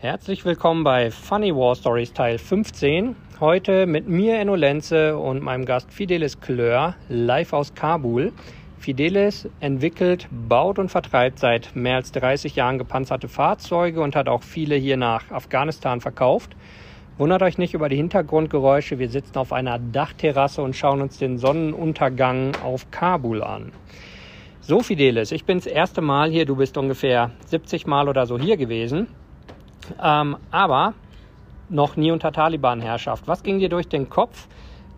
Herzlich willkommen bei Funny War Stories Teil 15. Heute mit mir, Enno Lenze, und meinem Gast Fidelis Klör, live aus Kabul. Fidelis entwickelt, baut und vertreibt seit mehr als 30 Jahren gepanzerte Fahrzeuge und hat auch viele hier nach Afghanistan verkauft. Wundert euch nicht über die Hintergrundgeräusche. Wir sitzen auf einer Dachterrasse und schauen uns den Sonnenuntergang auf Kabul an. So, Fidelis, ich bin das erste Mal hier. Du bist ungefähr 70 Mal oder so hier gewesen. Ähm, aber noch nie unter Taliban-Herrschaft. Was ging dir durch den Kopf,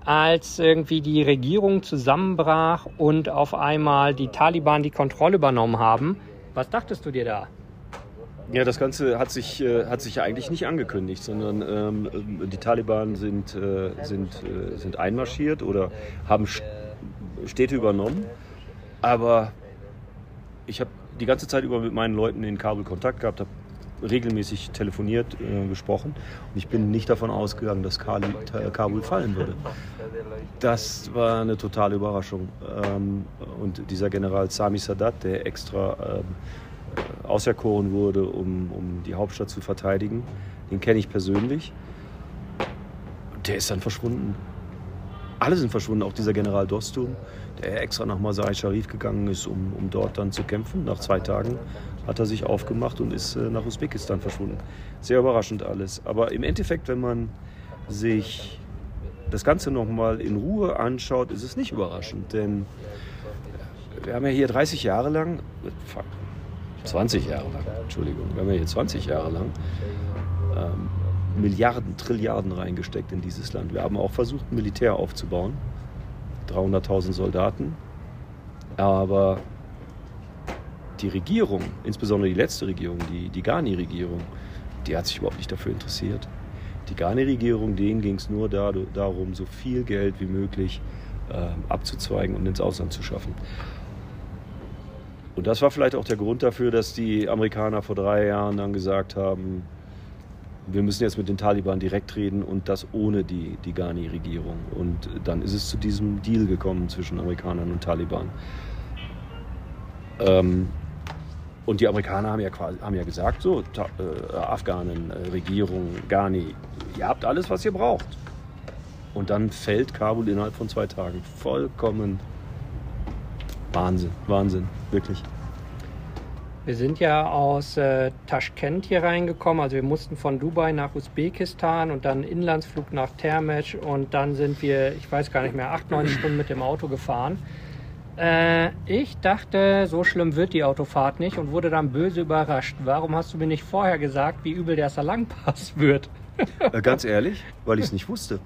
als irgendwie die Regierung zusammenbrach und auf einmal die Taliban die Kontrolle übernommen haben? Was dachtest du dir da? Ja, das Ganze hat sich, äh, hat sich eigentlich nicht angekündigt, sondern ähm, die Taliban sind, äh, sind, äh, sind einmarschiert oder haben Städte übernommen. Aber ich habe die ganze Zeit über mit meinen Leuten in Kabul Kontakt gehabt, habe regelmäßig telefoniert, äh, gesprochen. Und ich bin nicht davon ausgegangen, dass Kabul fallen würde. Das war eine totale Überraschung. Ähm, und dieser General Sami Sadat, der extra ähm, auserkoren wurde, um, um die Hauptstadt zu verteidigen, den kenne ich persönlich. Der ist dann verschwunden. Alle sind verschwunden, auch dieser General Dostum, der extra nach Masai Sharif gegangen ist, um, um dort dann zu kämpfen. Nach zwei Tagen hat er sich aufgemacht und ist äh, nach Usbekistan verschwunden. Sehr überraschend alles. Aber im Endeffekt, wenn man sich das Ganze nochmal in Ruhe anschaut, ist es nicht überraschend. Denn wir haben ja hier 30 Jahre lang, 20 Jahre lang, Entschuldigung, wir haben ja hier 20 Jahre lang ähm, Milliarden, Trilliarden reingesteckt in dieses Land. Wir haben auch versucht, ein Militär aufzubauen. 300.000 Soldaten. Aber die Regierung, insbesondere die letzte Regierung, die, die Ghani-Regierung, die hat sich überhaupt nicht dafür interessiert. Die Ghani-Regierung, denen ging es nur da, darum, so viel Geld wie möglich äh, abzuzweigen und ins Ausland zu schaffen. Und das war vielleicht auch der Grund dafür, dass die Amerikaner vor drei Jahren dann gesagt haben, wir müssen jetzt mit den Taliban direkt reden und das ohne die, die Ghani-Regierung. Und dann ist es zu diesem Deal gekommen zwischen Amerikanern und Taliban. Ähm, und die Amerikaner haben ja, quasi, haben ja gesagt, so, äh, Afghanen, äh, Regierung, Ghani, ihr habt alles, was ihr braucht. Und dann fällt Kabul innerhalb von zwei Tagen. Vollkommen Wahnsinn, Wahnsinn, wirklich. Wir sind ja aus äh, Taschkent hier reingekommen. Also wir mussten von Dubai nach Usbekistan und dann Inlandsflug nach Termesch und dann sind wir, ich weiß gar nicht mehr, acht, neun Stunden mit dem Auto gefahren. Äh, ich dachte, so schlimm wird die Autofahrt nicht und wurde dann böse überrascht. Warum hast du mir nicht vorher gesagt, wie übel der Salangpass wird? Äh, ganz ehrlich, weil ich es nicht wusste.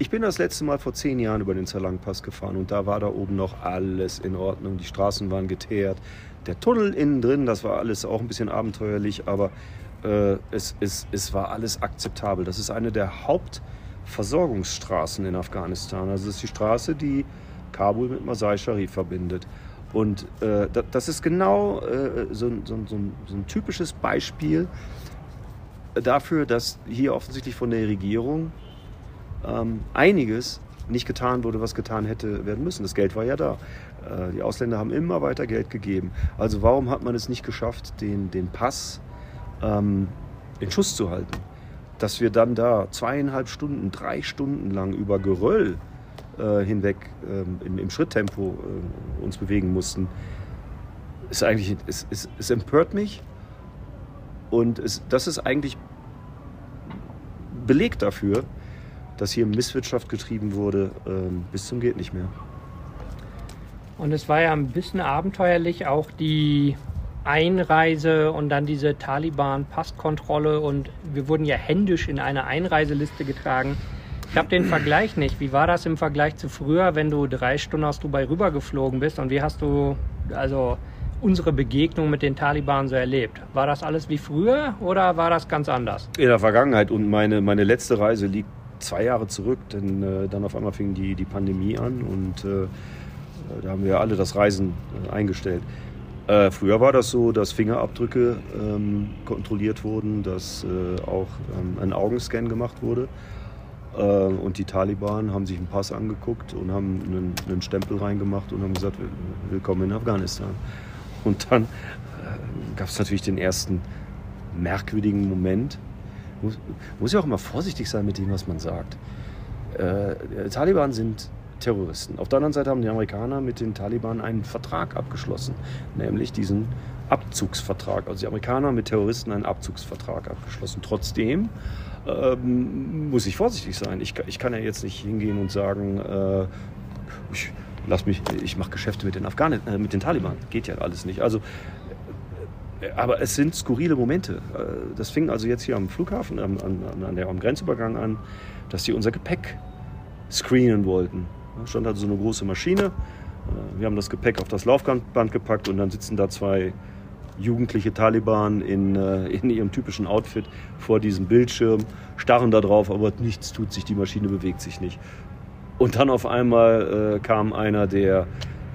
Ich bin das letzte Mal vor zehn Jahren über den Zerlangpass gefahren und da war da oben noch alles in Ordnung. Die Straßen waren geteert, der Tunnel innen drin, das war alles auch ein bisschen abenteuerlich, aber äh, es, es, es war alles akzeptabel. Das ist eine der Hauptversorgungsstraßen in Afghanistan. Also es ist die Straße, die Kabul mit Masai Sharif verbindet. Und äh, das ist genau äh, so, so, so, so, ein typisches Beispiel dafür, dass hier offensichtlich von der Regierung ähm, einiges nicht getan wurde, was getan hätte werden müssen. Das Geld war ja da. Äh, die Ausländer haben immer weiter Geld gegeben. Also warum hat man es nicht geschafft, den, den Pass ähm, in Schuss zu halten? Dass wir dann da zweieinhalb Stunden, drei Stunden lang über Geröll äh, hinweg ähm, im, im, Schritttempo äh, uns bewegen mussten, ist eigentlich, es, es, es empört mich und es, das ist eigentlich Beleg dafür, dass hier Misswirtschaft getrieben wurde ähm, bis zum geht nicht mehr. Und es war ja ein bisschen abenteuerlich, auch die Einreise und dann diese Taliban-Passkontrolle und wir wurden ja händisch in eine Einreiseliste getragen. Ich habe den Vergleich nicht. Wie war das im Vergleich zu früher, wenn du drei Stunden aus Dubai rübergeflogen bist und wie hast du also unsere Begegnung mit den Taliban so erlebt? War das alles wie früher oder war das ganz anders? In der Vergangenheit und meine, meine letzte Reise liegt zwei Jahre zurück, denn äh, dann auf einmal fing die, die Pandemie an und äh, da haben wir alle das Reisen äh, eingestellt. Äh, früher war das so, dass Fingerabdrücke ähm, kontrolliert wurden, dass äh, auch ähm, ein Augenscan gemacht wurde. Äh, und die Taliban haben sich einen Pass angeguckt und haben einen, einen Stempel reingemacht und haben gesagt, willkommen in Afghanistan. Und dann äh, gab es natürlich den ersten merkwürdigen Moment, muss, muss ja auch immer vorsichtig sein mit dem, was man sagt. Äh, Taliban sind Terroristen. Auf der anderen Seite haben die Amerikaner mit den Taliban einen Vertrag abgeschlossen, nämlich diesen Abzugsvertrag. Also die Amerikaner haben mit Terroristen einen Abzugsvertrag abgeschlossen. Trotzdem ähm, muss ich vorsichtig sein. Ich, ich, kann ja jetzt nicht hingehen und sagen, äh, ich, lass mich, ich mache Geschäfte mit den Afghanen, äh, mit den Taliban. Geht ja alles nicht. Also äh, aber es sind skurrile Momente. Äh, das fing also jetzt hier am Flughafen, an, an, an der, am Grenzübergang an, dass sie unser Gepäck screenen wollten. Da stand also so eine große Maschine. Äh, wir haben das Gepäck auf das Laufband gepackt und dann sitzen da zwei jugendliche Taliban in, in ihrem typischen Outfit vor diesem Bildschirm, starren da drauf, aber nichts tut sich, die Maschine bewegt sich nicht. Und dann auf einmal äh, kam einer der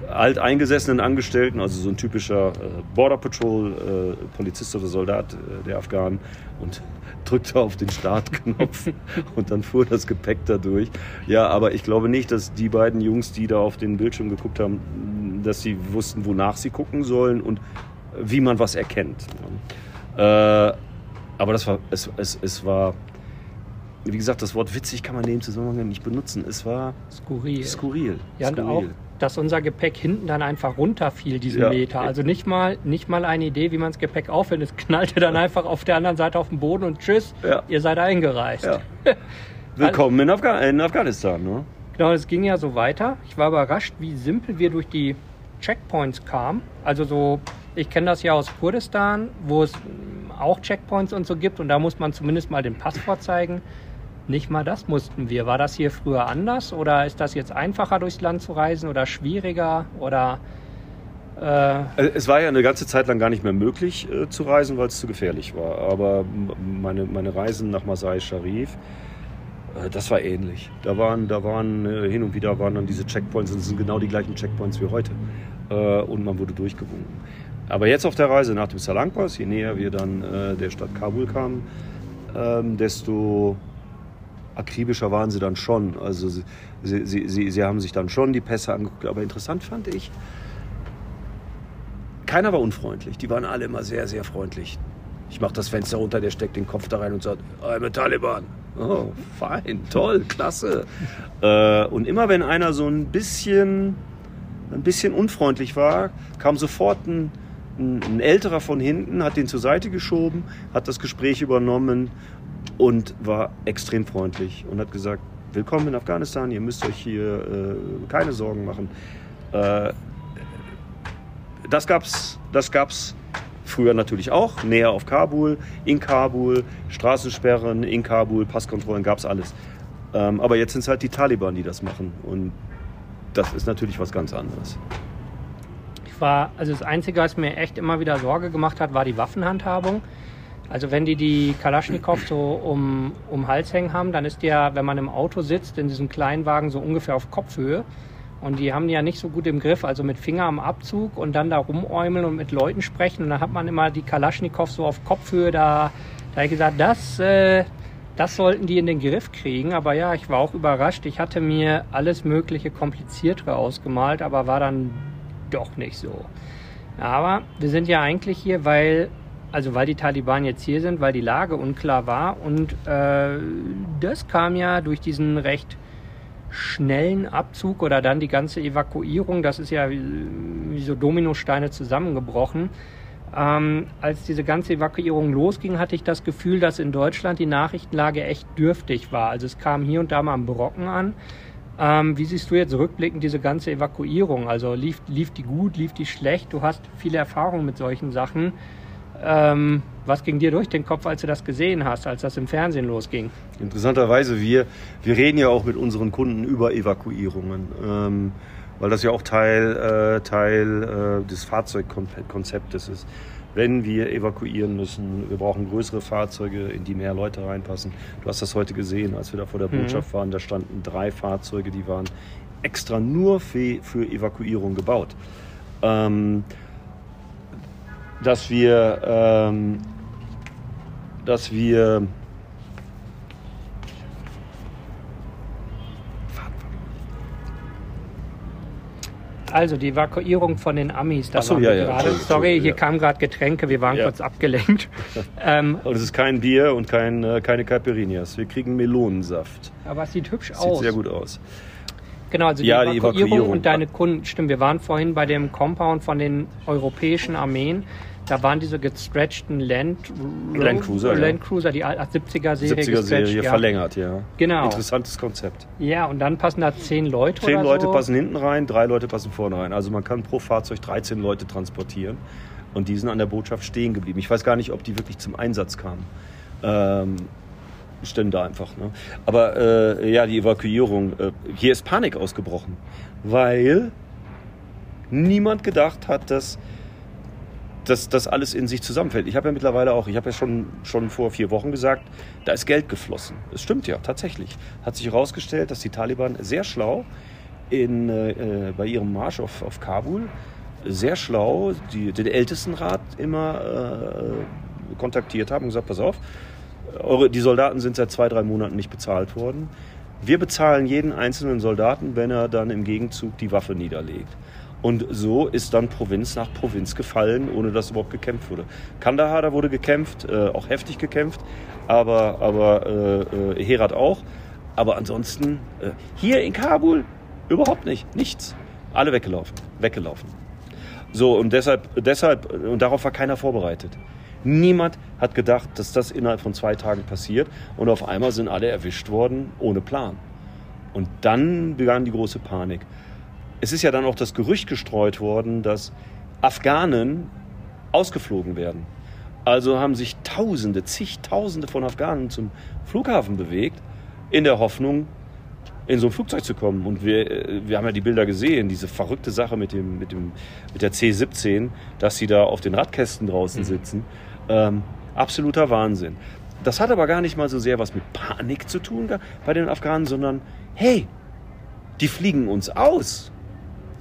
alteingesessenen Angestellten, also so ein typischer äh, Border Patrol äh, Polizist oder Soldat äh, der Afghanen und drückte auf den Startknopf und dann fuhr das Gepäck da durch. Ja, aber ich glaube nicht, dass die beiden Jungs, die da auf den Bildschirm geguckt haben, dass sie wussten, wonach sie gucken sollen und wie man was erkennt. Äh, aber das war, es, es, es war wie gesagt, das Wort witzig kann man in dem Zusammenhang nicht benutzen. Es war skurril. Skurril. Ja, skurril. und auch, dass unser Gepäck hinten dann einfach runterfiel, diesen Ja. Meter. Also nicht mal, nicht mal eine Idee, wie man das Gepäck aufhält. Es knallte dann einfach auf der anderen Seite auf den Boden und tschüss, Ja. ihr seid eingereist. Ja. Willkommen in, Afga in Afghanistan. Ne? Genau, es ging ja so weiter. Ich war überrascht, wie simpel wir durch die Checkpoints kamen. Also so, ich kenne das ja aus Kurdistan, wo es mm, auch Checkpoints und so gibt und da muss man zumindest mal den Pass vorzeigen. Nicht mal das mussten wir. War das hier früher anders oder ist das jetzt einfacher durchs Land zu reisen oder schwieriger oder äh, Also Es war ja eine ganze Zeit lang gar nicht mehr möglich äh, zu reisen, weil es zu gefährlich war. Aber meine, meine Reisen nach Masai Sharif, äh, das war ähnlich. Da waren, da waren äh, hin und wieder waren dann diese Checkpoints, und das sind genau die gleichen Checkpoints wie heute. Äh, und man wurde durchgewunken. Aber jetzt auf der Reise nach dem Salangpass, je näher wir dann äh, der Stadt Kabul kamen, ähm, desto akribischer waren sie dann schon. Also sie, sie, sie, sie, haben sich dann schon die Pässe angeguckt. Aber interessant fand ich, keiner war unfreundlich. Die waren alle immer sehr, sehr freundlich. Ich mache das Fenster runter, der steckt den Kopf da rein und sagt, I'm a Taliban. Oh, fein, toll, klasse. äh, und immer wenn einer so ein bisschen, ein bisschen unfreundlich war, kam sofort ein, ein, älterer von hinten, hat den zur Seite geschoben, hat das Gespräch übernommen und war extrem freundlich und hat gesagt, willkommen in Afghanistan, ihr müsst euch hier äh, keine Sorgen machen. Äh, das gab's, das gab's früher natürlich auch, näher auf Kabul, in Kabul, Straßensperren in Kabul, Passkontrollen, gab's alles. Ähm, aber jetzt sind es halt die Taliban, die das machen und das ist natürlich was ganz anderes. War, also das Einzige, was mir echt immer wieder Sorge gemacht hat, war die Waffenhandhabung. Also wenn die die Kalaschnikow so um, um Hals hängen haben, dann ist die ja, wenn man im Auto sitzt, in diesem kleinen Wagen so ungefähr auf Kopfhöhe. Und die haben die ja nicht so gut im Griff, also mit Finger am Abzug und dann da rumäumeln und mit Leuten sprechen. Und dann hat man immer die Kalaschnikow so auf Kopfhöhe da. Da habe ich gesagt, das, äh, das sollten die in den Griff kriegen. Aber ja, ich war auch überrascht. Ich hatte mir alles mögliche kompliziertere ausgemalt, aber war dann doch nicht so. Aber wir sind ja eigentlich hier, weil, also weil die Taliban jetzt hier sind, weil die Lage unklar war. Und äh, das kam ja durch diesen recht schnellen Abzug oder dann die ganze Evakuierung. Das ist ja wie, wie so Dominosteine zusammengebrochen. Ähm, als diese ganze Evakuierung losging, hatte ich das Gefühl, dass in Deutschland die Nachrichtenlage echt dürftig war. Also es kam hier und da mal ein Brocken an. Ähm, wie siehst du jetzt rückblickend diese ganze Evakuierung? Also lief, lief die gut, lief die schlecht? Du hast viele Erfahrungen mit solchen Sachen. Ähm, was ging dir durch den Kopf, als du das gesehen hast, als das im Fernsehen losging? Interessanterweise, wir, wir reden ja auch mit unseren Kunden über Evakuierungen, ähm, weil das ja auch Teil, äh, Teil äh, des Fahrzeugkonzeptes ist. Wenn wir evakuieren müssen, wir brauchen größere Fahrzeuge, in die mehr Leute reinpassen. Du hast das heute gesehen, als wir da vor der Mhm. Botschaft waren, da standen drei Fahrzeuge, die waren extra nur für, für Evakuierung gebaut. Ähm, dass wir, ähm, dass wir Also die Evakuierung von den Amis. Da Ach so, waren ja, wir ja, gerade. Sorry, hier ja. kamen gerade Getränke, wir waren Ja. kurz abgelenkt. ähm, Und es ist kein Bier und kein, äh, keine Caipirinhas. Wir kriegen Melonensaft. aber es sieht hübsch Sieht aus. sehr gut aus. Genau, also Ja, die die Evakuierung, Evakuierung. und deine Kunden. Stimmt, wir waren vorhin bei dem Compound von den europäischen Armeen. Da waren diese gestretchten Land, Land Cruiser. Land Cruiser die 70er-Serie 70er-Serie ja. verlängert, ja. Genau. Interessantes Konzept. Ja, und dann passen da zehn Leute Zehn oder Leute so. passen hinten rein, drei Leute passen vorne rein. Also man kann pro Fahrzeug 13 Leute transportieren. Und die sind an der Botschaft stehen geblieben. Ich weiß gar nicht, ob die wirklich zum Einsatz kamen. Ähm, stehen da einfach. Ne? Aber äh, ja, die Evakuierung. Äh, hier ist Panik ausgebrochen. Weil niemand gedacht hat, dass dass das alles in sich zusammenfällt. Ich habe ja mittlerweile auch, ich habe ja schon, schon vor vier Wochen gesagt, da ist Geld geflossen. Es stimmt ja, tatsächlich. Hat sich herausgestellt, dass die Taliban sehr schlau in, äh, bei ihrem Marsch auf, auf Kabul, sehr schlau die, den Ältestenrat immer äh, kontaktiert haben und gesagt, pass auf, eure, die Soldaten sind seit zwei, drei Monaten nicht bezahlt worden. Wir bezahlen jeden einzelnen Soldaten, wenn er dann im Gegenzug die Waffe niederlegt. Und so ist dann Provinz nach Provinz gefallen, ohne dass überhaupt gekämpft wurde. Kandahar, da wurde gekämpft, äh, auch heftig gekämpft, aber, aber äh, äh, Herat auch. Aber ansonsten, äh, hier in Kabul, überhaupt nicht, nichts. Alle weggelaufen, weggelaufen. So, und deshalb, deshalb, und darauf war keiner vorbereitet. Niemand hat gedacht, dass das innerhalb von zwei Tagen passiert und auf einmal sind alle erwischt worden ohne Plan. Und dann begann die große Panik. Es ist ja dann auch das Gerücht gestreut worden, dass Afghanen ausgeflogen werden. Also haben sich Tausende, zigtausende von Afghanen zum Flughafen bewegt, in der Hoffnung, in so ein Flugzeug zu kommen. Und wir, äh, wir haben ja die Bilder gesehen, diese verrückte Sache mit, dem, mit, dem, mit der C-17, dass sie da auf den Radkästen draußen sitzen. Ähm, absoluter Wahnsinn. Das hat aber gar nicht mal so sehr was mit Panik zu tun bei den Afghanen, sondern hey, die fliegen uns aus.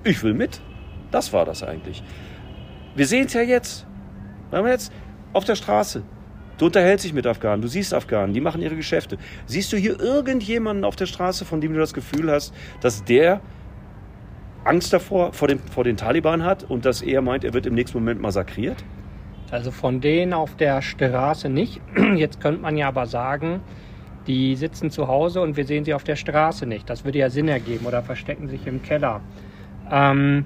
Ich will mit. Das war das eigentlich. Wir sehen es ja jetzt. Wir jetzt auf der Straße. Du unterhältst dich mit Afghanen, du siehst Afghanen, die machen ihre Geschäfte. Siehst du hier irgendjemanden auf der Straße, von dem du das Gefühl hast, dass der Angst davor, vor, dem, vor den Taliban hat und dass er meint, er wird im nächsten Moment massakriert? Also von denen auf der Straße nicht. Jetzt könnte man ja aber sagen, die sitzen zu Hause und wir sehen sie auf der Straße nicht. Das würde ja Sinn ergeben oder verstecken sich im Keller. Ähm,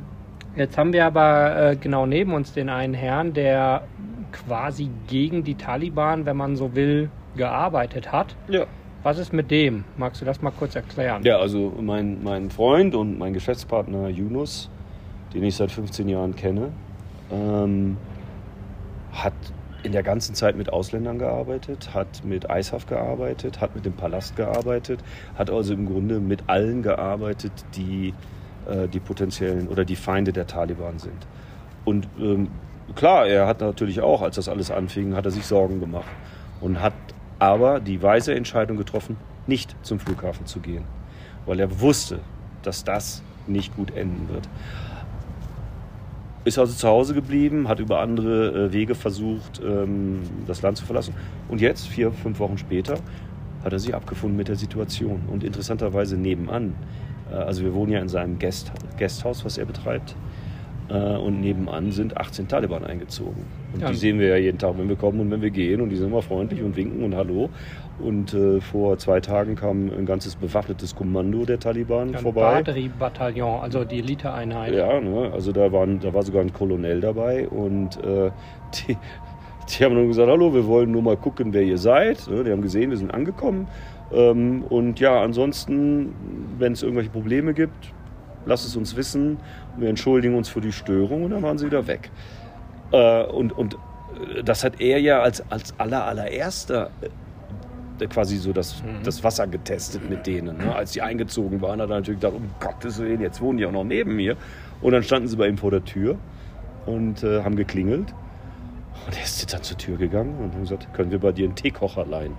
jetzt haben wir aber äh, genau neben uns den einen Herrn, der quasi gegen die Taliban, wenn man so will, gearbeitet hat. Ja. Was ist mit dem? Magst du das mal kurz erklären? Ja, also mein, mein Freund und mein Geschäftspartner Yunus, den ich seit 15 Jahren kenne, ähm, hat in der ganzen Zeit mit Ausländern gearbeitet, hat mit Eishaft gearbeitet, hat mit dem Palast gearbeitet, hat also im Grunde mit allen gearbeitet, die äh, die potenziellen oder die Feinde der Taliban sind. Und ähm, klar, er hat natürlich auch, als das alles anfing, hat er sich Sorgen gemacht und hat aber die weise Entscheidung getroffen, nicht zum Flughafen zu gehen, weil er wusste, dass das nicht gut enden wird. Ist also zu Hause geblieben, hat über andere äh, Wege versucht, ähm, das Land zu verlassen. Und jetzt, vier, fünf Wochen später, hat er sich abgefunden mit der Situation. Und interessanterweise nebenan, also wir wohnen ja in seinem Guest, Guesthaus, was er betreibt, äh, und nebenan sind 18 Taliban eingezogen. Und Ja. die sehen wir ja jeden Tag, wenn wir kommen und wenn wir gehen. Und die sind immer freundlich und winken und Hallo. Und äh, vor zwei Tagen kam ein ganzes bewaffnetes Kommando der Taliban Ein vorbei. Batterie-Bataillon, also die Eliteeinheit. Ja, ne, also da, waren, da war sogar ein Kolonel dabei und äh, die, die haben dann gesagt, hallo, wir wollen nur mal gucken, wer ihr seid. Ne, die haben gesehen, wir sind angekommen. Ähm, und ja, ansonsten, wenn es irgendwelche Probleme gibt, lasst es uns wissen. Wir entschuldigen uns für die Störung und dann waren sie wieder weg. Äh, und, und äh, das hat er ja als, als aller, allererster äh, quasi so das, das Wasser getestet mit denen. Ne? Als die eingezogen waren, hat er natürlich gedacht, um Gottes Willen, jetzt wohnen die auch noch neben mir. Und dann standen sie bei ihm vor der Tür und äh, haben geklingelt. Und er ist dann zur Tür gegangen und haben gesagt, können wir bei dir einen Teekocher leihen?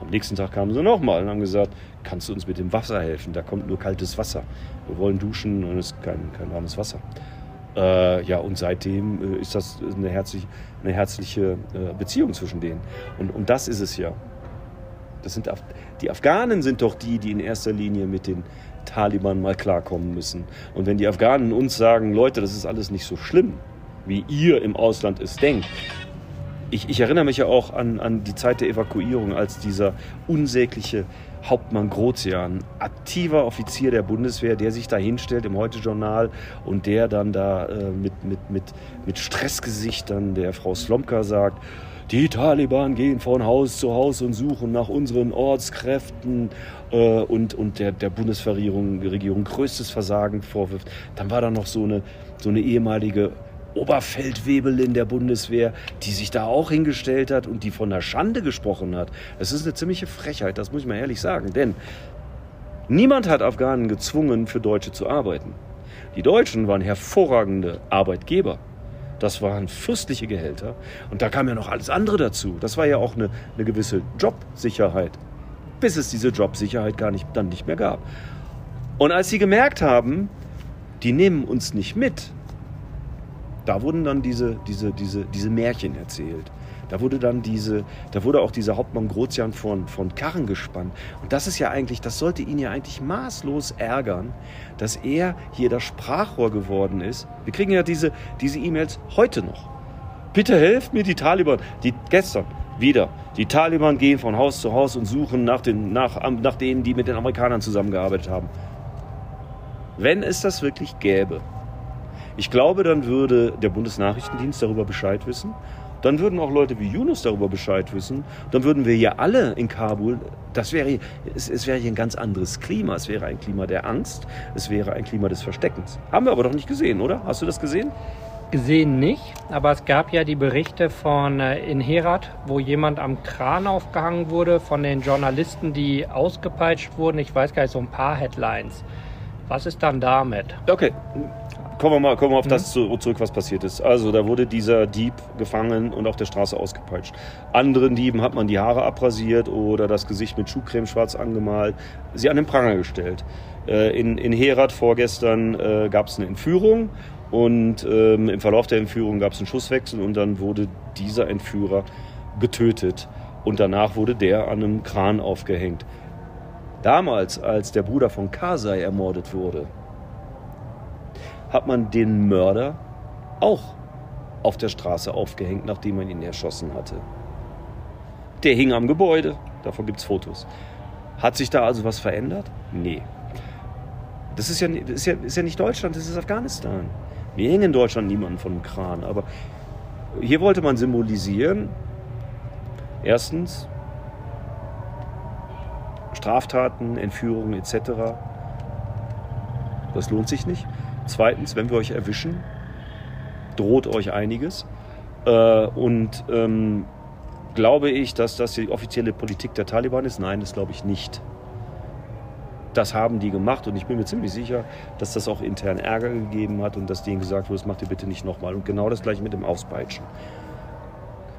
Am nächsten Tag kamen sie nochmal und haben gesagt, kannst du uns mit dem Wasser helfen? Da kommt nur kaltes Wasser. Wir wollen duschen und es ist kein, kein warmes Wasser. Äh, ja, und seitdem äh, ist das eine herzliche, eine herzliche äh, Beziehung zwischen denen. Und, und das ist es ja. Das sind Af die Afghanen sind doch die, die in erster Linie mit den Taliban mal klarkommen müssen. Und wenn die Afghanen uns sagen, Leute, das ist alles nicht so schlimm, wie ihr im Ausland es denkt. Ich, ich erinnere mich ja auch an, an die Zeit der Evakuierung, als dieser unsägliche Hauptmann Grozian, aktiver Offizier der Bundeswehr, der sich da hinstellt im Heute-Journal und der dann da äh, mit, mit, mit, mit Stressgesichtern der Frau Slomka sagt, die Taliban gehen von Haus zu Haus und suchen nach unseren Ortskräften äh, und, und der, der Bundesregierung Regierung größtes Versagen vorwirft. Dann war da noch so eine, so eine ehemalige Oberfeldwebelin der Bundeswehr, die sich da auch hingestellt hat und die von der Schande gesprochen hat. Das ist eine ziemliche Frechheit, das muss ich mal ehrlich sagen. Denn niemand hat Afghanen gezwungen, für Deutsche zu arbeiten. Die Deutschen waren hervorragende Arbeitgeber. Das waren fürstliche Gehälter. Und da kam ja noch alles andere dazu. Das war ja auch eine, eine gewisse Jobsicherheit. Bis es diese Jobsicherheit gar nicht, dann nicht mehr gab. Und als sie gemerkt haben, die nehmen uns nicht mit, da wurden dann diese, diese, diese, diese Märchen erzählt. Da wurde dann diese, da wurde auch dieser Hauptmann Grozian von, von Karren gespannt. Und das ist ja eigentlich, das sollte ihn ja eigentlich maßlos ärgern, dass er hier das Sprachrohr geworden ist. Wir kriegen ja diese diese E-Mails heute noch. Bitte helft mir die Taliban. Die gestern wieder. Die Taliban gehen von Haus zu Haus und suchen nach, den, nach, nach denen, die mit den Amerikanern zusammengearbeitet haben. Wenn es das wirklich gäbe, ich glaube, dann würde der Bundesnachrichtendienst darüber Bescheid wissen. Dann würden auch Leute wie Yunus darüber Bescheid wissen. Dann würden wir ja alle in Kabul, das wäre, es, es wäre hier ein ganz anderes Klima. Es wäre ein Klima der Angst. Es wäre ein Klima des Versteckens. Haben wir aber doch nicht gesehen, oder? Hast du das gesehen? Gesehen nicht, aber es gab ja die Berichte von äh, in Herat, wo jemand am Kran aufgehangen wurde, von den Journalisten, die ausgepeitscht wurden. Ich weiß gar nicht, so ein paar Headlines. Was ist dann damit? Okay, kommen wir mal, kommen wir auf das mhm. zurück, was passiert ist. Also, da wurde dieser Dieb gefangen und auf der Straße ausgepeitscht. Anderen Dieben hat man die Haare abrasiert oder das Gesicht mit Schuhcreme schwarz angemalt, sie an den Pranger gestellt. Äh, in, in Herat vorgestern äh, gab es eine Entführung und ähm, im Verlauf der Entführung gab es einen Schusswechsel und dann wurde dieser Entführer getötet. Und danach wurde der an einem Kran aufgehängt. Damals, als der Bruder von Kasai ermordet wurde, hat man den Mörder auch auf der Straße aufgehängt, nachdem man ihn erschossen hatte. Der hing am Gebäude, davon gibt es Fotos. Hat sich da also was verändert? Nee. Das ist ja, ist, ja, ist ja nicht Deutschland, das ist Afghanistan. Wir hängen in Deutschland niemanden von einem Kran, aber hier wollte man symbolisieren, erstens, Straftaten, Entführungen etc. Das lohnt sich nicht. Zweitens, wenn wir euch erwischen, droht euch einiges. Äh, und ähm, glaube ich, dass das die offizielle Politik der Taliban ist? Nein, das glaube ich nicht. Das haben die gemacht und ich bin mir ziemlich sicher, dass das auch intern Ärger gegeben hat und dass denen gesagt wurde, das macht ihr bitte nicht nochmal. Und genau das gleiche mit dem Auspeitschen.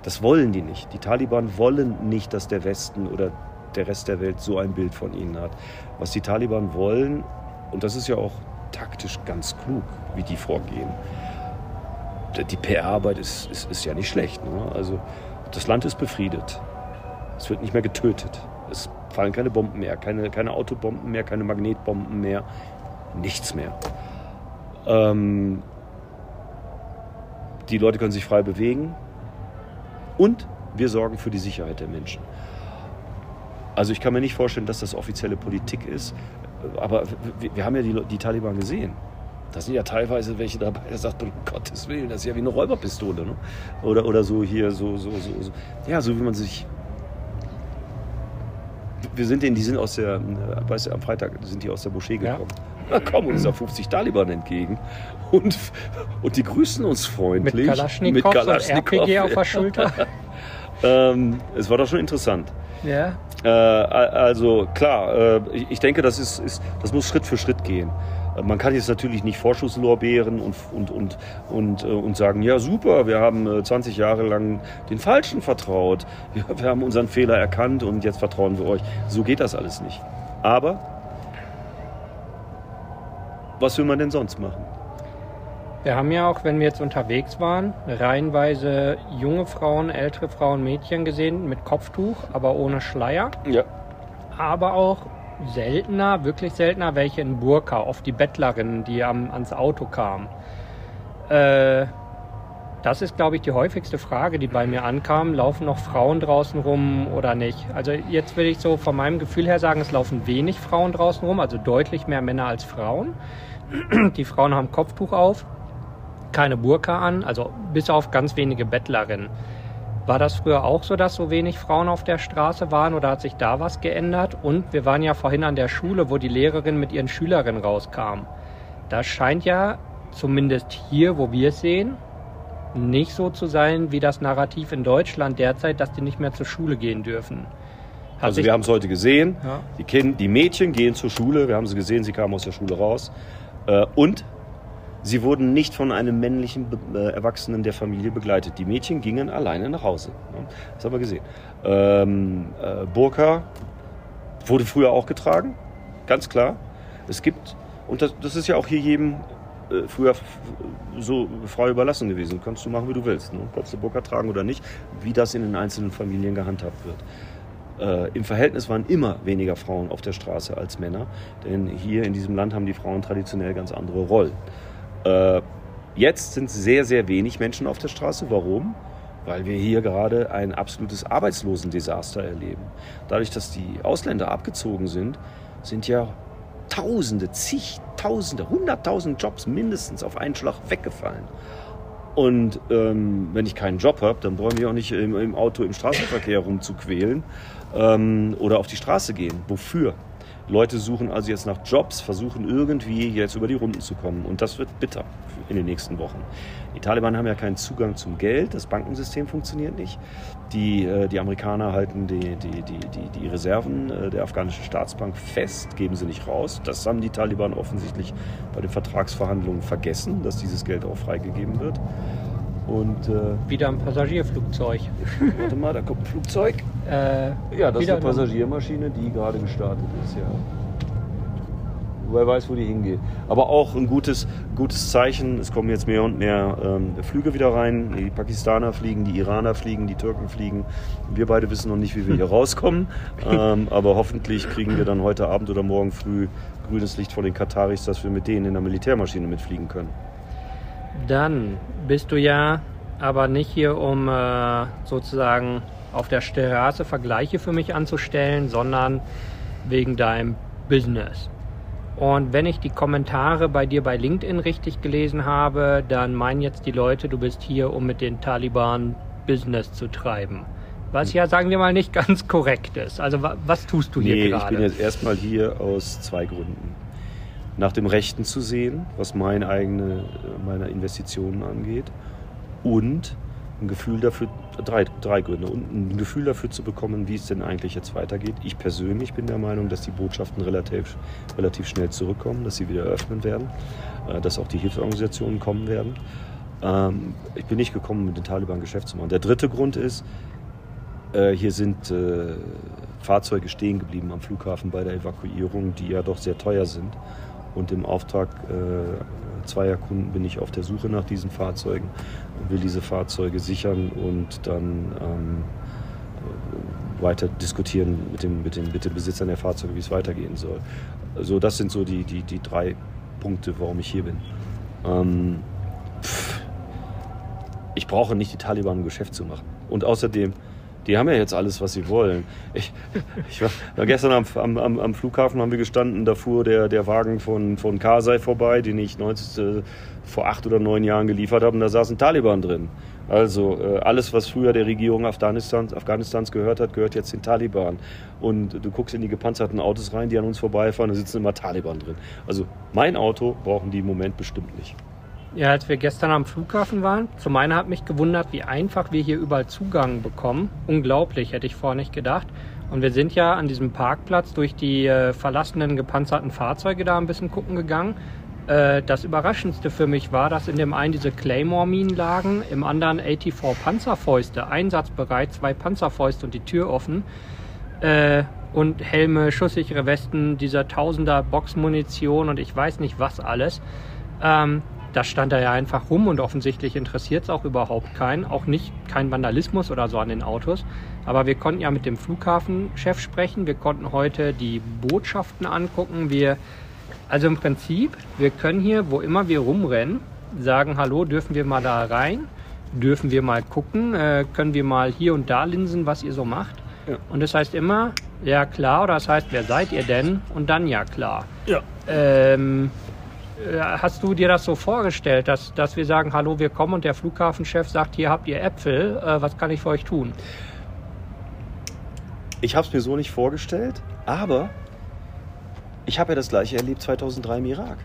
Das wollen die nicht. Die Taliban wollen nicht, dass der Westen oder der Rest der Welt so ein Bild von ihnen hat. Was die Taliban wollen, und das ist ja auch taktisch ganz klug, wie die vorgehen. Die PR-Arbeit ist, ist, ist, ja nicht schlecht. Ne? Also das Land ist befriedet. Es wird nicht mehr getötet. Es fallen keine Bomben mehr, keine, keine Autobomben mehr, keine Magnetbomben mehr, nichts mehr. Ähm, die Leute können sich frei bewegen und wir sorgen für die Sicherheit der Menschen. Also ich kann mir nicht vorstellen, dass das offizielle Politik ist aber wir, wir haben ja die, die Taliban gesehen. Da sind ja teilweise welche dabei, der sagt, um Gottes Willen, das ist ja wie eine Räuberpistole. Ne? Oder, oder so hier, so, so, so, so. Ja, so wie man sich. Wir sind denen, die sind aus der, weißt du, am Freitag sind die aus der Moschee gekommen. Ja. Da kommen uns da 50 Taliban entgegen und, und die grüßen uns freundlich. Mit Kalaschnikow, mit Kalaschnikow und RPG auf der Schulter. Ähm, es war doch schon interessant. Ja. Äh, also klar, äh, ich denke, das, ist, ist, das muss Schritt für Schritt gehen. Äh, man kann jetzt natürlich nicht Vorschusslorbeeren und, und, und, und, äh, und sagen, ja super, wir haben 20 Jahre lang den Falschen vertraut, wir, wir haben unseren Fehler erkannt und jetzt vertrauen wir euch. So geht das alles nicht. Aber was will man denn sonst machen? Wir haben ja auch, wenn wir jetzt unterwegs waren, reihenweise junge Frauen, ältere Frauen, Mädchen gesehen mit Kopftuch, aber ohne Schleier. Ja. Aber auch seltener, wirklich seltener, welche in Burka, oft die Bettlerinnen, die am, ans Auto kamen. Äh, das ist, glaube ich, die häufigste Frage, die bei mir ankam. Laufen noch Frauen draußen rum oder nicht? Also jetzt will ich so von meinem Gefühl her sagen, es laufen wenig Frauen draußen rum, also deutlich mehr Männer als Frauen. Die Frauen haben Kopftuch auf, keine Burka an, also bis auf ganz wenige Bettlerinnen. War das früher auch so, dass so wenig Frauen auf der Straße waren oder hat sich da was geändert? Und wir waren ja vorhin an der Schule, wo die Lehrerin mit ihren Schülerinnen rauskam. Da scheint ja, zumindest hier, wo wir es sehen, nicht so zu sein wie das Narrativ in Deutschland derzeit, dass die nicht mehr zur Schule gehen dürfen. Hat also wir haben es heute gesehen. Ja. Die, kind, die Mädchen gehen zur Schule. Wir haben sie gesehen, sie kamen aus der Schule raus. Äh, und sie wurden nicht von einem männlichen äh, Erwachsenen der Familie begleitet. Die Mädchen gingen alleine nach Hause. Das haben wir gesehen. Ähm, äh, Burka wurde früher auch getragen, ganz klar. Es gibt, und das, das ist ja auch hier jedem äh, früher so frei überlassen gewesen. Kannst du machen, wie du willst. Ne? Kannst du Burka tragen oder nicht, wie das in den einzelnen Familien gehandhabt wird. Äh, Im Verhältnis waren immer weniger Frauen auf der Straße als Männer, denn hier in diesem Land haben die Frauen traditionell ganz andere Rollen. Äh, jetzt sind sehr, sehr wenig Menschen auf der Straße. Warum? Weil wir hier gerade ein absolutes Arbeitslosendesaster erleben. Dadurch, dass die Ausländer abgezogen sind, sind ja Tausende, zigtausende, hunderttausend Jobs mindestens auf einen Schlag weggefallen. Und ähm, wenn ich keinen Job habe, dann brauchen wir auch nicht im, im Auto im Straßenverkehr rumzuquälen ähm, oder auf die Straße gehen. Wofür? Leute suchen also jetzt nach Jobs, versuchen irgendwie jetzt über die Runden zu kommen. Und das wird bitter in den nächsten Wochen. Die Taliban haben ja keinen Zugang zum Geld, das Bankensystem funktioniert nicht. Die, äh, die Amerikaner halten die, die, die, die, Reserven äh, der afghanischen Staatsbank fest, geben sie nicht raus. Das haben die Taliban offensichtlich bei den Vertragsverhandlungen vergessen, dass dieses Geld auch freigegeben wird. Und, äh, wieder ein Passagierflugzeug. Warte mal, da kommt ein Flugzeug. Äh, ja, das ist eine Passagiermaschine, die gerade gestartet ist, ja. Wer weiß, wo die hingeht. Aber auch ein gutes, gutes Zeichen. Es kommen jetzt mehr und mehr ähm, Flüge wieder rein. Die Pakistaner fliegen, die Iraner fliegen, die Türken fliegen. Wir beide wissen noch nicht, wie wir hier rauskommen. Ähm, aber hoffentlich kriegen wir dann heute Abend oder morgen früh grünes Licht von den Kataris, dass wir mit denen in der Militärmaschine mitfliegen können. Dann bist du ja aber nicht hier, um äh, sozusagen auf der Straße Vergleiche für mich anzustellen, sondern wegen deinem Business. Und wenn ich die Kommentare bei dir bei LinkedIn richtig gelesen habe, dann meinen jetzt die Leute, du bist hier, um mit den Taliban Business zu treiben. Was ja, sagen wir mal, nicht ganz korrekt ist. Also was tust du hier nee, gerade? Ich bin jetzt erstmal hier aus zwei Gründen nach dem Rechten zu sehen, was meine eigene, meine Investitionen angeht. Und ein Gefühl dafür, drei, drei Gründe, und ein Gefühl dafür zu bekommen, wie es denn eigentlich jetzt weitergeht. Ich persönlich bin der Meinung, dass die Botschaften relativ, relativ schnell zurückkommen, dass sie wieder öffnen werden, äh, dass auch die Hilfsorganisationen kommen werden. Ähm, ich bin nicht gekommen, mit den Taliban Geschäft zu machen. Der dritte Grund ist, äh, hier sind äh, Fahrzeuge stehen geblieben am Flughafen bei der Evakuierung, die ja doch sehr teuer sind. Und im Auftrag äh, zweier Kunden bin ich auf der Suche nach diesen Fahrzeugen und will diese Fahrzeuge sichern und dann ähm, weiter diskutieren mit, dem, mit, den, mit den Besitzern der Fahrzeuge, wie es weitergehen soll. Also das sind so die, die, die drei Punkte, warum ich hier bin. Ähm, ich brauche nicht die Taliban, um Geschäft zu machen. Und außerdem, die haben ja jetzt alles, was sie wollen. Ich, ich war, gestern am, am, am, Flughafen haben wir gestanden, da fuhr der, der Wagen von, von Karzai vorbei, den ich 19, äh, vor acht oder neun Jahren geliefert habe, und da saßen Taliban drin. Also äh, alles, was früher der Regierung Afghanistans, Afghanistans gehört hat, gehört jetzt den Taliban. Und du guckst in die gepanzerten Autos rein, die an uns vorbeifahren, da sitzen immer Taliban drin. Also mein Auto brauchen die im Moment bestimmt nicht. Ja, als wir gestern am Flughafen waren, zum einen hat mich gewundert, wie einfach wir hier überall Zugang bekommen. Unglaublich, hätte ich vorher nicht gedacht. Und wir sind ja an diesem Parkplatz durch die äh, verlassenen gepanzerten Fahrzeuge da ein bisschen gucken gegangen. Äh, das Überraschendste für mich war, dass in dem einen diese Claymore-Minen lagen, im anderen 84 Panzerfäuste, einsatzbereit, zwei Panzerfäuste und die Tür offen. Äh, und Helme, schusssichere Westen, dieser Tausender Boxmunition und ich weiß nicht was alles. Ähm, das stand da ja einfach rum und offensichtlich interessiert es auch überhaupt keinen. Auch nicht kein Vandalismus oder so an den Autos. Aber wir konnten ja mit dem Flughafenchef sprechen. Wir konnten heute die Botschaften angucken. Wir, also im Prinzip, wir können hier, wo immer wir rumrennen, sagen, hallo, dürfen wir mal da rein? Dürfen wir mal gucken? Äh, können wir mal hier und da linsen, was ihr so macht? Ja. Und das heißt immer, ja klar, oder das heißt, wer seid ihr denn? Und dann ja klar. Ja. Ähm, äh, hast du dir das so vorgestellt, dass, dass wir sagen, hallo, wir kommen und der Flughafenchef sagt, hier habt ihr Äpfel, äh, was kann ich für euch tun? Ich habe es mir so nicht vorgestellt, aber ich habe ja das gleiche erlebt 2003 im Irak.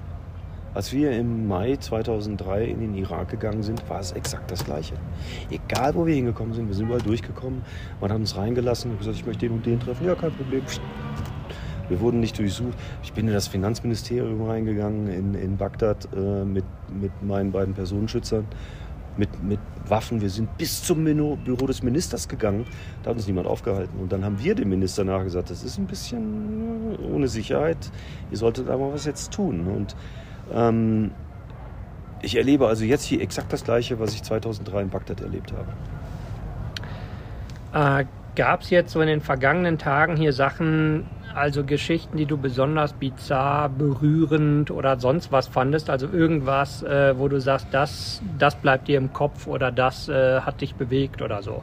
Als wir im Mai 2003 in den Irak gegangen sind, war es exakt das Gleiche. Egal, wo wir hingekommen sind, wir sind überall durchgekommen. Man hat uns reingelassen und gesagt, ich möchte den und den treffen. Ja, kein Problem. Wir wurden nicht durchsucht. Ich bin in das Finanzministerium reingegangen in, in Bagdad äh, mit, mit meinen beiden Personenschützern, mit, mit Waffen. Wir sind bis zum Büro des Ministers gegangen. Da hat uns niemand aufgehalten. Und dann haben wir dem Minister nachgesagt, das ist ein bisschen ohne Sicherheit. Ihr solltet aber was jetzt tun. Und ähm, ich erlebe also jetzt hier exakt das Gleiche, was ich 2003 in Bagdad erlebt habe. Äh, Gab es jetzt so in den vergangenen Tagen hier Sachen, also Geschichten, die du besonders bizarr, berührend oder sonst was fandest? Also irgendwas, äh, wo du sagst, das, das bleibt dir im Kopf oder das äh, hat dich bewegt oder so?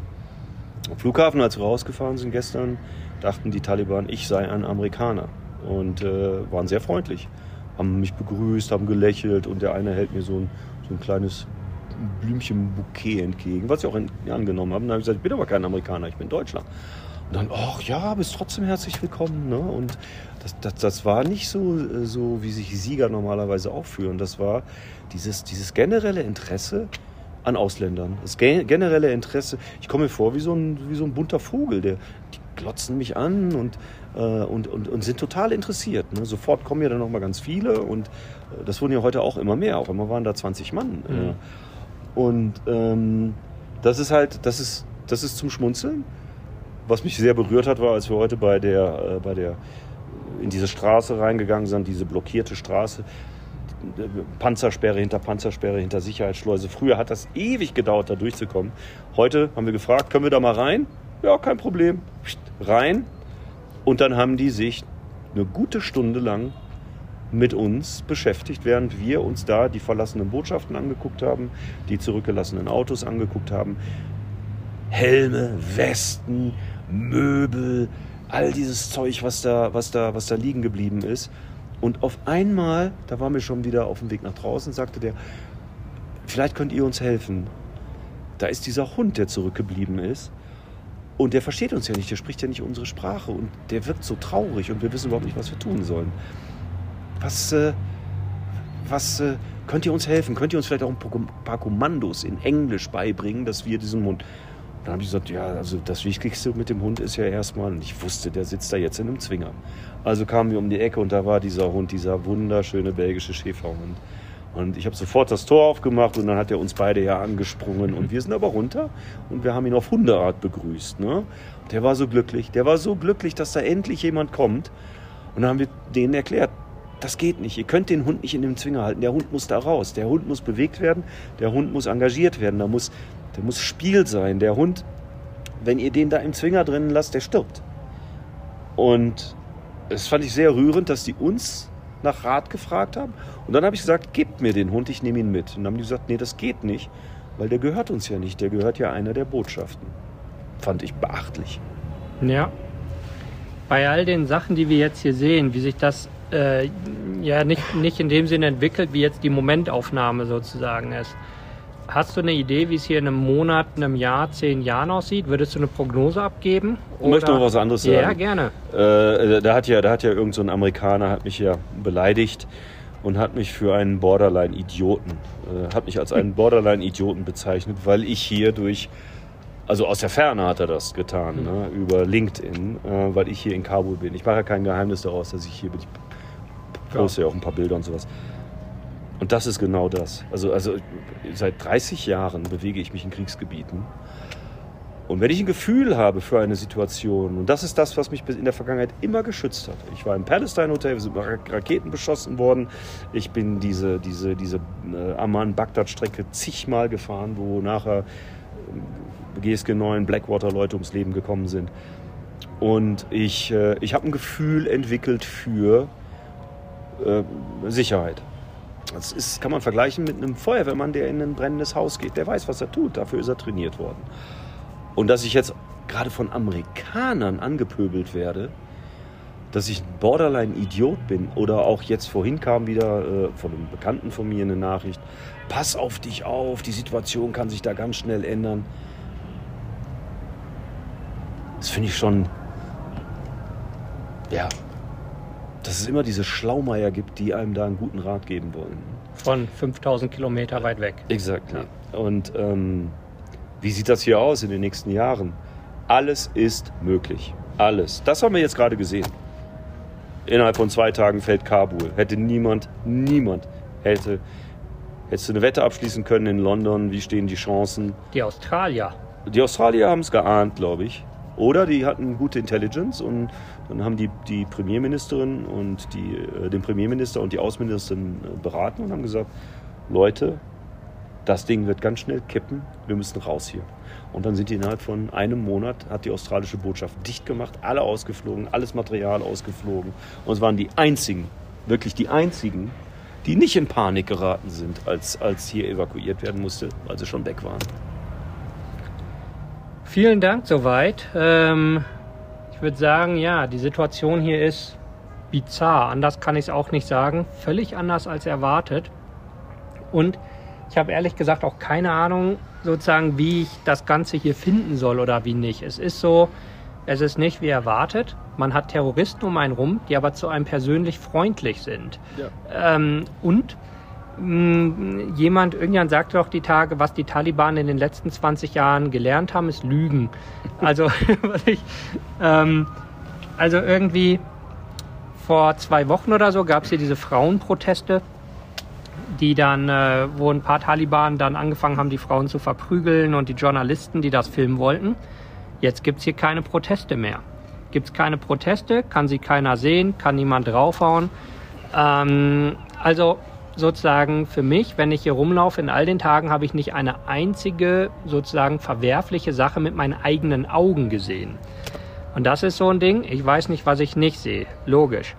Am Flughafen, als wir rausgefahren sind gestern, dachten die Taliban, ich sei ein Amerikaner und äh, waren sehr freundlich. Haben mich begrüßt, haben gelächelt und der eine hält mir so ein, so ein kleines Blümchenbouquet entgegen, was ich auch in, angenommen habe. Und dann habe ich gesagt, ich bin aber kein Amerikaner, ich bin Deutscher. Und dann, ach ja, bist trotzdem herzlich willkommen. Ne? Und das, das, das war nicht so, so, wie sich Sieger normalerweise aufführen. Das war dieses, dieses generelle Interesse an Ausländern. Das generelle Interesse. Ich komme mir vor wie so ein, wie so ein bunter Vogel. Der, die glotzen mich an und, äh, und, und, und sind total interessiert. Ne? Sofort kommen ja dann noch mal ganz viele. Und äh, das wurden ja heute auch immer mehr. Auf einmal waren da 20 Mann. Mhm. Äh, und ähm, das ist halt, das ist, das ist zum Schmunzeln. Was mich sehr berührt hat, war, als wir heute bei der, äh, bei der, in diese Straße reingegangen sind, diese blockierte Straße, Panzersperre hinter Panzersperre hinter Sicherheitsschleuse. Früher hat das ewig gedauert, da durchzukommen. Heute haben wir gefragt, können wir da mal rein? Ja, kein Problem. Rein. Und dann haben die sich eine gute Stunde lang mit uns beschäftigt, während wir uns da die verlassenen Botschaften angeguckt haben, die zurückgelassenen Autos angeguckt haben. Helme, Westen, Möbel, all dieses Zeug, was da, was da, was da liegen geblieben ist. Und auf einmal, da waren wir schon wieder auf dem Weg nach draußen, sagte der, vielleicht könnt ihr uns helfen. Da ist dieser Hund, der zurückgeblieben ist. Und der versteht uns ja nicht, der spricht ja nicht unsere Sprache und der wirkt so traurig und wir wissen überhaupt nicht, was wir tun sollen was, äh, was äh, könnt ihr uns helfen? Könnt ihr uns vielleicht auch ein paar Kommandos in Englisch beibringen, dass wir diesen Hund. Dann habe ich gesagt, ja, also das Wichtigste mit dem Hund ist ja erstmal, und ich wusste, der sitzt da jetzt in einem Zwinger. Also kamen wir um die Ecke und da war dieser Hund, dieser wunderschöne belgische Schäferhund. Und ich habe sofort das Tor aufgemacht und dann hat er uns beide ja angesprungen. Und wir sind aber runter und wir haben ihn auf Hundeart begrüßt. Ne? Der war so glücklich, der war so glücklich, dass da endlich jemand kommt. Und dann haben wir denen erklärt, das geht nicht. Ihr könnt den Hund nicht in dem Zwinger halten. Der Hund muss da raus. Der Hund muss bewegt werden. Der Hund muss engagiert werden. Da muss, der muss Spiel sein. Der Hund, wenn ihr den da im Zwinger drinnen lasst, der stirbt. Und es fand ich sehr rührend, dass die uns nach Rat gefragt haben. Und dann habe ich gesagt, gebt mir den Hund, ich nehme ihn mit. Und dann haben die gesagt, nee, das geht nicht, weil der gehört uns ja nicht. Der gehört ja einer der Botschaften. Fand ich beachtlich. Ja. Bei all den Sachen, die wir jetzt hier sehen, wie sich das äh, ja nicht, nicht in dem Sinne entwickelt, wie jetzt die Momentaufnahme sozusagen ist. Hast du eine Idee, wie es hier in einem Monat, einem Jahr, zehn Jahren aussieht? Würdest du eine Prognose abgeben? Ich möchte noch was anderes sagen. Ja, gerne. Äh, da hat ja, da hat ja irgend so ein Amerikaner hat mich ja beleidigt und hat mich für einen Borderline-Idioten, äh, hat mich als einen Borderline-Idioten bezeichnet, weil ich hier durch, also aus der Ferne hat er das getan, mhm. ne, über LinkedIn, äh, weil ich hier in Kabul bin. Ich mache ja kein Geheimnis daraus, dass ich hier bin. Ich poste ja. auch ein paar Bilder und sowas. Und das ist genau das. Also, also seit 30 Jahren bewege ich mich in Kriegsgebieten. Und wenn ich ein Gefühl habe für eine Situation, und das ist das, was mich in der Vergangenheit immer geschützt hat. Ich war im Palestine Hotel, wir sind mit Raketen beschossen worden. Ich bin diese, diese, diese äh, Amman-Bagdad-Strecke zigmal gefahren, wo nachher äh, GSG 9 Blackwater-Leute ums Leben gekommen sind. Und ich, äh, ich habe ein Gefühl entwickelt für äh, Sicherheit. Das ist, kann man vergleichen mit einem Feuerwehrmann, der in ein brennendes Haus geht. Der weiß, was er tut. Dafür ist er trainiert worden. Und dass ich jetzt gerade von Amerikanern angepöbelt werde, dass ich Borderline-Idiot bin oder auch jetzt vorhin kam wieder äh, von einem Bekannten von mir eine Nachricht, pass auf dich auf, die Situation kann sich da ganz schnell ändern. Das finde ich schon, ja, dass es immer diese Schlaumeier gibt, die einem da einen guten Rat geben wollen. Von 5000 Kilometer weit weg. Exakt. Ja. Und ähm, wie sieht das hier aus in den nächsten Jahren? Alles ist möglich. Alles. Das haben wir jetzt gerade gesehen. Innerhalb von zwei Tagen fällt Kabul. Hätte niemand, niemand hätte, hättest du eine Wette abschließen können in London. Wie stehen die Chancen? Die Australier. Die Australier haben es geahnt, glaube ich. Oder die hatten gute Intelligence und dann haben die, die Premierministerin und die, äh, den Premierminister und die Außenministerin äh, beraten und haben gesagt, Leute, das Ding wird ganz schnell kippen, wir müssen raus hier. Und dann sind die innerhalb von einem Monat, hat die australische Botschaft dicht gemacht, alle ausgeflogen, alles Material ausgeflogen. Und es waren die einzigen, wirklich die einzigen, die nicht in Panik geraten sind, als, als hier evakuiert werden musste, weil sie schon weg waren. Vielen Dank soweit. Ähm, ich würde sagen, ja, die Situation hier ist bizarr. Anders kann ich es auch nicht sagen. Völlig anders als erwartet. Und ich habe ehrlich gesagt auch keine Ahnung, sozusagen, wie ich das Ganze hier finden soll oder wie nicht. Es ist so, es ist nicht wie erwartet. Man hat Terroristen um einen rum, die aber zu einem persönlich freundlich sind. Ja. Ähm, und jemand, irgendjemand sagte doch die Tage, was die Taliban in den letzten 20 Jahren gelernt haben, ist Lügen. Also, was ich, ähm, also irgendwie vor zwei Wochen oder so gab es hier diese Frauenproteste die dann, äh, wo ein paar Taliban dann angefangen haben, die Frauen zu verprügeln und die Journalisten, die das filmen wollten. Jetzt gibt's hier keine Proteste mehr. Gibt's keine Proteste, kann sie keiner sehen, kann niemand draufhauen. Ähm, also sozusagen für mich, wenn ich hier rumlaufe, in all den Tagen habe ich nicht eine einzige sozusagen verwerfliche Sache mit meinen eigenen Augen gesehen. Und das ist so ein Ding, ich weiß nicht, was ich nicht sehe. Logisch.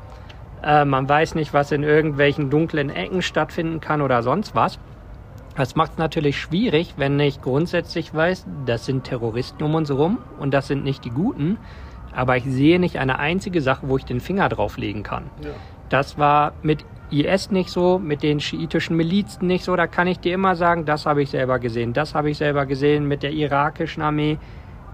Äh, man weiß nicht, was in irgendwelchen dunklen Ecken stattfinden kann oder sonst was. Das macht es natürlich schwierig, wenn ich grundsätzlich weiß, das sind Terroristen um uns herum und das sind nicht die Guten. Aber ich sehe nicht eine einzige Sache, wo ich den Finger drauflegen kann. Ja. Das war mit IS nicht so, mit den schiitischen Milizen nicht so. Da kann ich dir immer sagen, das habe ich selber gesehen, das habe ich selber gesehen mit der irakischen Armee.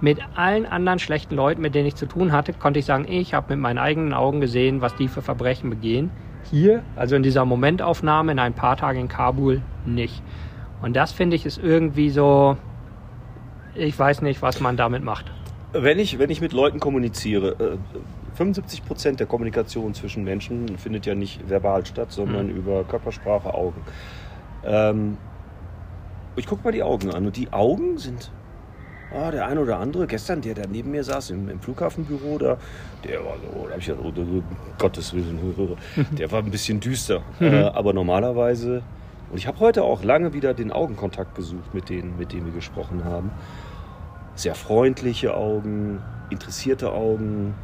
Mit allen anderen schlechten Leuten, mit denen ich zu tun hatte, konnte ich sagen, ich habe mit meinen eigenen Augen gesehen, was die für Verbrechen begehen. Hier, also in dieser Momentaufnahme in ein paar Tagen in Kabul, nicht. Und das finde ich ist irgendwie so, ich weiß nicht, was man damit macht. Wenn ich, wenn ich mit Leuten kommuniziere, 75 äh, Prozent der Kommunikation zwischen Menschen findet ja nicht verbal statt, sondern mhm. über Körpersprache, Augen. Ähm, ich gucke mal die Augen an und die Augen sind oh, der eine oder andere, gestern, der, der neben mir saß im, im Flughafenbüro, da, der war so, da habe ich ja, oh, oh, Gottes Willen, der war ein bisschen düster. Mhm. äh, aber normalerweise, und ich habe heute auch lange wieder den Augenkontakt gesucht mit denen, mit denen wir gesprochen haben. Sehr freundliche Augen, interessierte Augen.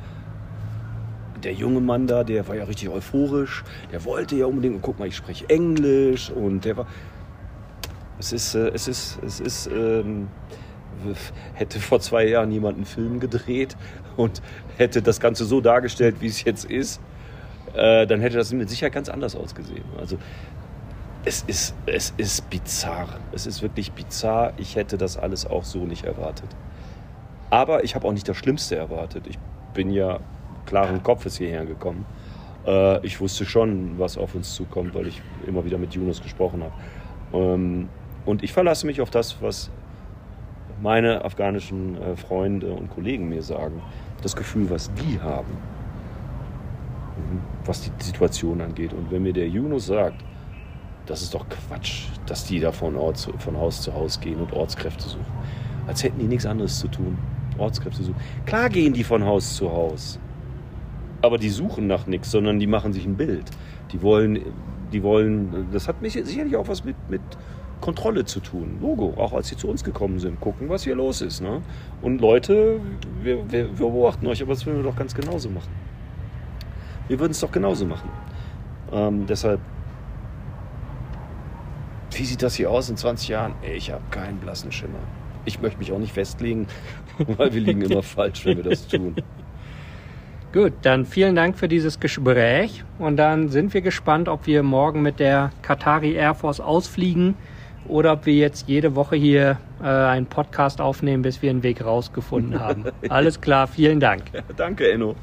Der junge Mann da, der war ja richtig euphorisch. Der wollte ja unbedingt, und guck mal, ich spreche Englisch. Und der war. Es ist, äh, es ist, es ist, ähm, hätte vor zwei Jahren jemand einen Film gedreht und hätte das Ganze so dargestellt, wie es jetzt ist, äh, dann hätte das mit Sicherheit ganz anders ausgesehen. Also es ist, es ist bizarr. Es ist wirklich bizarr. Ich hätte das alles auch so nicht erwartet. Aber ich habe auch nicht das Schlimmste erwartet. Ich bin ja klaren Kopfes hierher gekommen. Äh, ich wusste schon, was auf uns zukommt, weil ich immer wieder mit Yunus gesprochen habe. Ähm, und ich verlasse mich auf das, was meine afghanischen äh, Freunde und Kollegen mir sagen, das Gefühl, was die haben, mhm, was die Situation angeht. Und wenn mir der Yunus sagt, das ist doch Quatsch, dass die da von, Ort, von Haus zu Haus gehen und Ortskräfte suchen. als hätten die nichts anderes zu tun. Ortskräfte suchen. Klar gehen die von Haus zu Haus. Aber die suchen nach nichts, sondern die machen sich ein Bild. Die wollen, die wollen, das hat mich sicherlich auch was mit, mit Kontrolle zu tun. Logo, auch als sie zu uns gekommen sind, gucken, was hier los ist. Ne? Und Leute, wir, wir, wir beobachten euch, aber das würden wir doch ganz genauso machen. Wir würden es doch genauso machen. Ähm, deshalb, wie sieht das hier aus in 20 Jahren? Ich habe keinen blassen Schimmer. Ich möchte mich auch nicht festlegen, weil wir liegen immer falsch, wenn wir das tun. Gut, dann vielen Dank für dieses Gespräch und dann sind wir gespannt, ob wir morgen mit der Qatari Air Force ausfliegen oder ob wir jetzt jede Woche hier äh, einen Podcast aufnehmen, bis wir einen Weg rausgefunden haben. Alles klar, vielen Dank. Ja, danke, Enno.